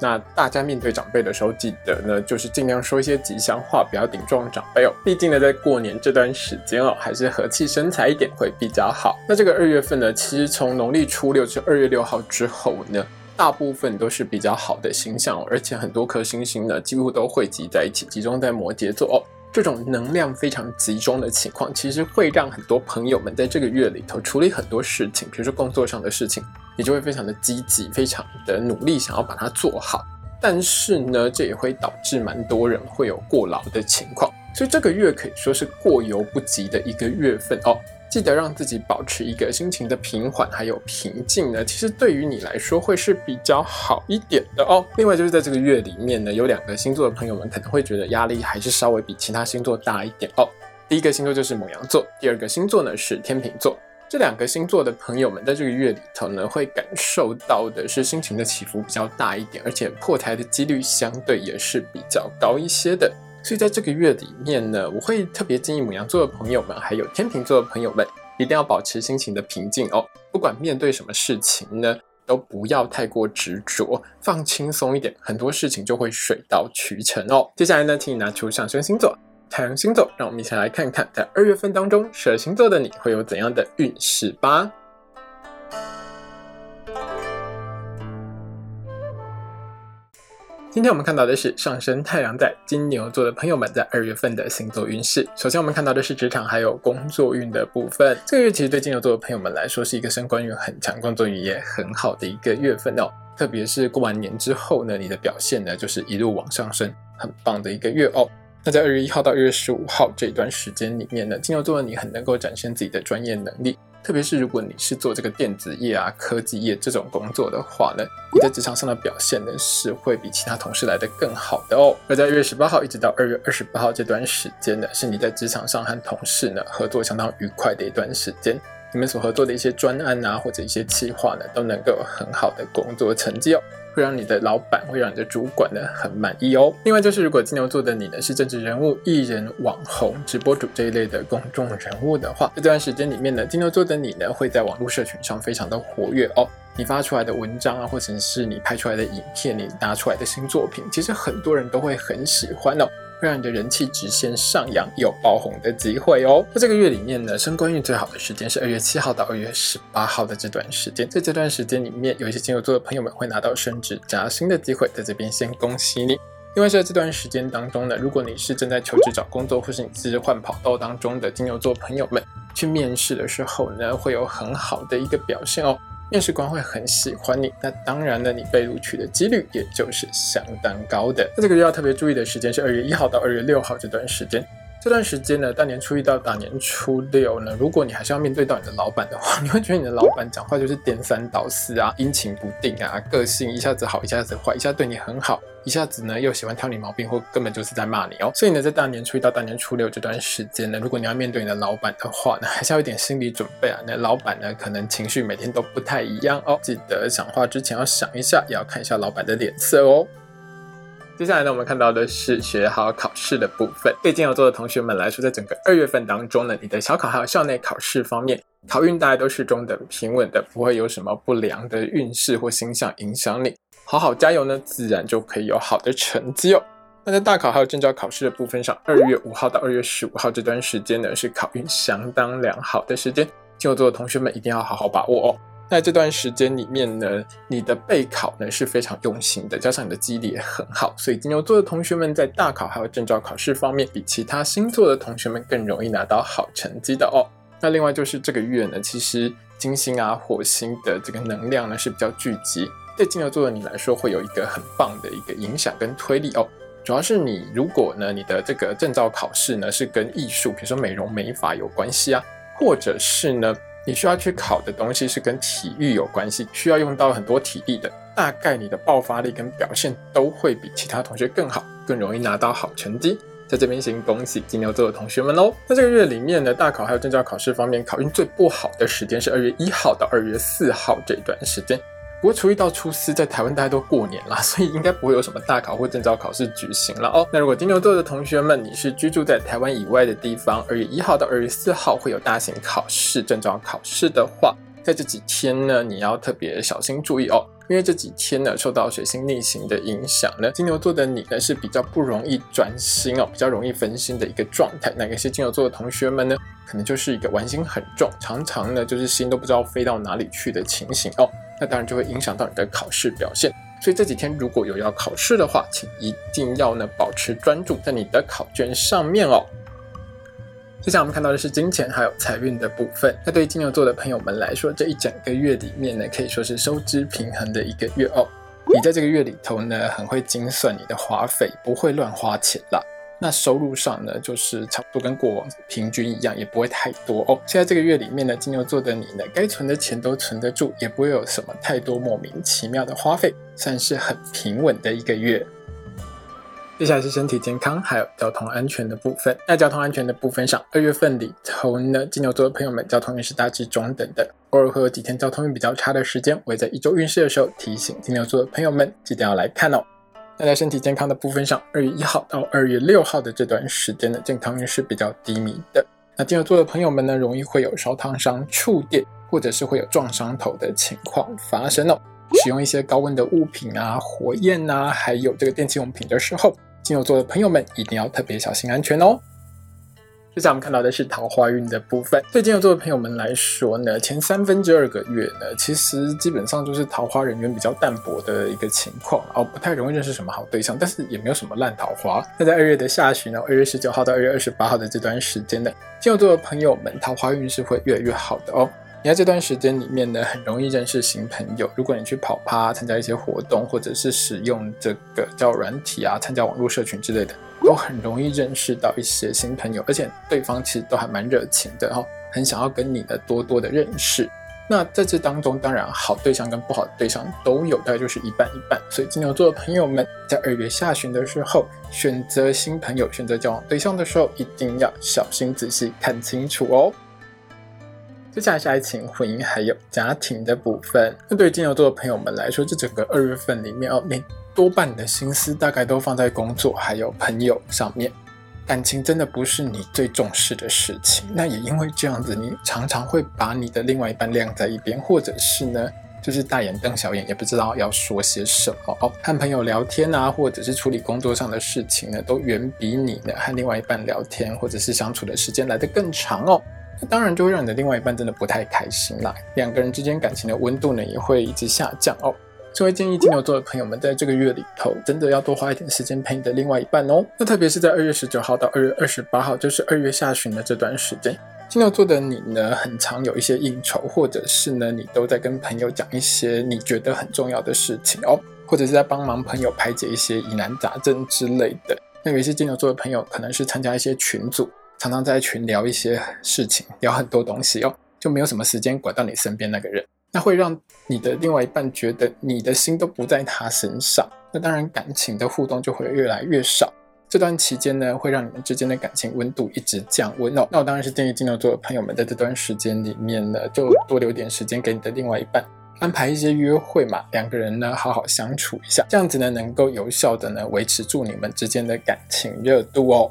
那大家面对长辈的时候，记得呢，就是尽量说一些吉祥话，不要顶撞长辈哦。毕竟呢，在过年这段时间哦，还是和气生财一点会比较好。那这个二月份呢，其实从农历初六至二月六号之后呢。大部分都是比较好的星象，而且很多颗星星呢，几乎都汇集在一起，集中在摩羯座哦。这种能量非常集中的情况，其实会让很多朋友们在这个月里头处理很多事情，比如说工作上的事情，你就会非常的积极，非常的努力，想要把它做好。但是呢，这也会导致蛮多人会有过劳的情况，所以这个月可以说是过犹不及的一个月份哦。记得让自己保持一个心情的平缓还有平静呢，其实对于你来说会是比较好一点的哦。另外就是在这个月里面呢，有两个星座的朋友们可能会觉得压力还是稍微比其他星座大一点哦。第一个星座就是母羊座，第二个星座呢是天秤座。这两个星座的朋友们在这个月里头呢，会感受到的是心情的起伏比较大一点，而且破台的几率相对也是比较高一些的。所以在这个月里面呢，我会特别建议母羊座的朋友们，还有天秤座的朋友们，一定要保持心情的平静哦。不管面对什么事情呢，都不要太过执着，放轻松一点，很多事情就会水到渠成哦。接下来呢，请你拿出上升星座、太阳星座，让我们一起来看看，在二月份当中，蛇星座的你会有怎样的运势吧。今天我们看到的是上升太阳在金牛座的朋友们在二月份的星座运势。首先，我们看到的是职场还有工作运的部分。这个月其实对金牛座的朋友们来说是一个升官运很强、工作运也很好的一个月份哦。特别是过完年之后呢，你的表现呢就是一路往上升，很棒的一个月哦。那在二月一号到二月十五号这段时间里面呢，金牛座的你很能够展现自己的专业能力。特别是如果你是做这个电子业啊、科技业这种工作的话呢，你在职场上的表现呢是会比其他同事来的更好的哦。而在二月十八号一直到二月二十八号这段时间呢，是你在职场上和同事呢合作相当愉快的一段时间。你们所合作的一些专案啊，或者一些企划呢，都能够很好的工作成绩哦。会让你的老板，会让你的主管呢很满意哦。另外就是，如果金牛座的你呢是政治人物、艺人、网红、直播主这一类的公众人物的话，这段时间里面呢，金牛座的你呢会在网络社群上非常的活跃哦。你发出来的文章啊，或者是你拍出来的影片，你拿出来的新作品，其实很多人都会很喜欢哦。会让你的人气直线上扬，有爆红的机会哦。在这个月里面呢，升官运最好的时间是二月七号到二月十八号的这段时间。在这段时间里面，有一些金牛座的朋友们会拿到升职加薪的机会，在这边先恭喜你。另外，在这段时间当中呢，如果你是正在求职找工作，或是你是换跑道当中的金牛座朋友们，去面试的时候呢，会有很好的一个表现哦。面试官会很喜欢你，那当然了，你被录取的几率也就是相当高的。那这个月要特别注意的时间是二月一号到二月六号这段时间。这段时间呢，大年初一到大年初六呢，如果你还是要面对到你的老板的话，你会觉得你的老板讲话就是颠三倒四啊，阴晴不定啊，个性一下子好，一下子坏，一下对你很好，一下子呢又喜欢挑你毛病，或根本就是在骂你哦。所以呢，在大年初一到大年初六这段时间呢，如果你要面对你的老板的话呢，还是要有点心理准备啊。那老板呢，可能情绪每天都不太一样哦，记得讲话之前要想一下，也要看一下老板的脸色哦。接下来呢，我们看到的是学好考试的部分。对金牛座的同学们来说，在整个二月份当中呢，你的小考还有校内考试方面，考运大家都是中等平稳的，不会有什么不良的运势或星象影响你。好好加油呢，自然就可以有好的成绩哦。那在大考还有证照考试的部分上，二月五号到二月十五号这段时间呢，是考运相当良好的时间，金牛座的同学们一定要好好把握哦。那这段时间里面呢，你的备考呢是非常用心的，加上你的记忆力也很好，所以金牛座的同学们在大考还有证照考试方面，比其他星座的同学们更容易拿到好成绩的哦。那另外就是这个月呢，其实金星啊、火星的这个能量呢是比较聚集，对金牛座的你来说会有一个很棒的一个影响跟推力哦。主要是你如果呢，你的这个证照考试呢是跟艺术，比如说美容美发有关系啊，或者是呢。你需要去考的东西是跟体育有关系，需要用到很多体力的，大概你的爆发力跟表现都会比其他同学更好，更容易拿到好成绩。在这边先恭喜金牛座的同学们喽。在这个月里面的，大考还有证照考试方面，考运最不好的时间是二月一号到二月四号这段时间。不过初一到初四在台湾大家都过年了，所以应该不会有什么大考或证照考试举行了哦。那如果金牛座的同学们，你是居住在台湾以外的地方，二月一号到二月四号会有大型考试、证照考试的话，在这几天呢，你要特别小心注意哦，因为这几天呢受到水星逆行的影响呢，金牛座的你呢是比较不容易专心哦，比较容易分心的一个状态。那有些金牛座的同学们呢，可能就是一个玩心很重，常常呢就是心都不知道飞到哪里去的情形哦。那当然就会影响到你的考试表现，所以这几天如果有要考试的话，请一定要呢保持专注在你的考卷上面哦。接下来我们看到的是金钱还有财运的部分。那对于金牛座的朋友们来说，这一整个月里面呢，可以说是收支平衡的一个月哦。你在这个月里头呢，很会精算你的花费，不会乱花钱啦。那收入上呢，就是差不多跟过往平均一样，也不会太多哦。现在这个月里面呢，金牛座的你呢，该存的钱都存得住，也不会有什么太多莫名其妙的花费，算是很平稳的一个月。接下来是身体健康还有交通安全的部分。那交通安全的部分上，二月份里头呢，金牛座的朋友们，交通运势大致中等的，偶尔会有几天交通运比较差的时间。我也在一周运势的时候提醒金牛座的朋友们，记得要来看哦。那在身体健康的部分上，二月一号到二月六号的这段时间呢，健康运是比较低迷的。那金牛座的朋友们呢，容易会有烧烫伤、触电，或者是会有撞伤头的情况发生哦。使用一些高温的物品啊、火焰啊，还有这个电器用品的时候，金牛座的朋友们一定要特别小心安全哦。接下来我们看到的是桃花运的部分。对金牛座的朋友们来说呢，前三分之二个月呢，其实基本上就是桃花人缘比较淡薄的一个情况，哦，不太容易认识什么好对象，但是也没有什么烂桃花。那在二月的下旬呢，二月十九号到二月二十八号的这段时间呢，金牛座的朋友们桃花运是会越来越好的哦。你在这段时间里面呢，很容易认识新朋友。如果你去跑趴、参加一些活动，或者是使用这个叫软体啊，参加网络社群之类的。都很容易认识到一些新朋友，而且对方其实都还蛮热情的哈，很想要跟你的多多的认识。那在这当中，当然好对象跟不好的对象都有，大概就是一半一半。所以金牛座的朋友们在二月下旬的时候，选择新朋友、选择交往对象的时候，一定要小心仔细看清楚哦。接下来是爱情、婚姻还有家庭的部分。那对于金牛座的朋友们来说，这整个二月份里面哦，你。多半的心思大概都放在工作还有朋友上面，感情真的不是你最重视的事情。那也因为这样子，你常常会把你的另外一半晾在一边，或者是呢，就是大眼瞪小眼，也不知道要说些什么哦。和朋友聊天啊，或者是处理工作上的事情呢，都远比你呢和另外一半聊天或者是相处的时间来得更长哦。那当然就会让你的另外一半真的不太开心啦，两个人之间感情的温度呢也会一直下降哦。所以建议金牛座的朋友们，在这个月里头，真的要多花一点时间陪你的另外一半哦。那特别是在二月十九号到二月二十八号，就是二月下旬的这段时间，金牛座的你呢，很常有一些应酬，或者是呢，你都在跟朋友讲一些你觉得很重要的事情哦，或者是在帮忙朋友排解一些疑难杂症之类的。那有一些金牛座的朋友，可能是参加一些群组，常常在群聊一些事情，聊很多东西哦，就没有什么时间管到你身边那个人。那会让你的另外一半觉得你的心都不在他身上，那当然感情的互动就会越来越少。这段期间呢，会让你们之间的感情温度一直降温哦。那我当然是建议金牛座的朋友们在这段时间里面呢，就多留点时间给你的另外一半，安排一些约会嘛，两个人呢好好相处一下，这样子呢能够有效的呢维持住你们之间的感情热度哦。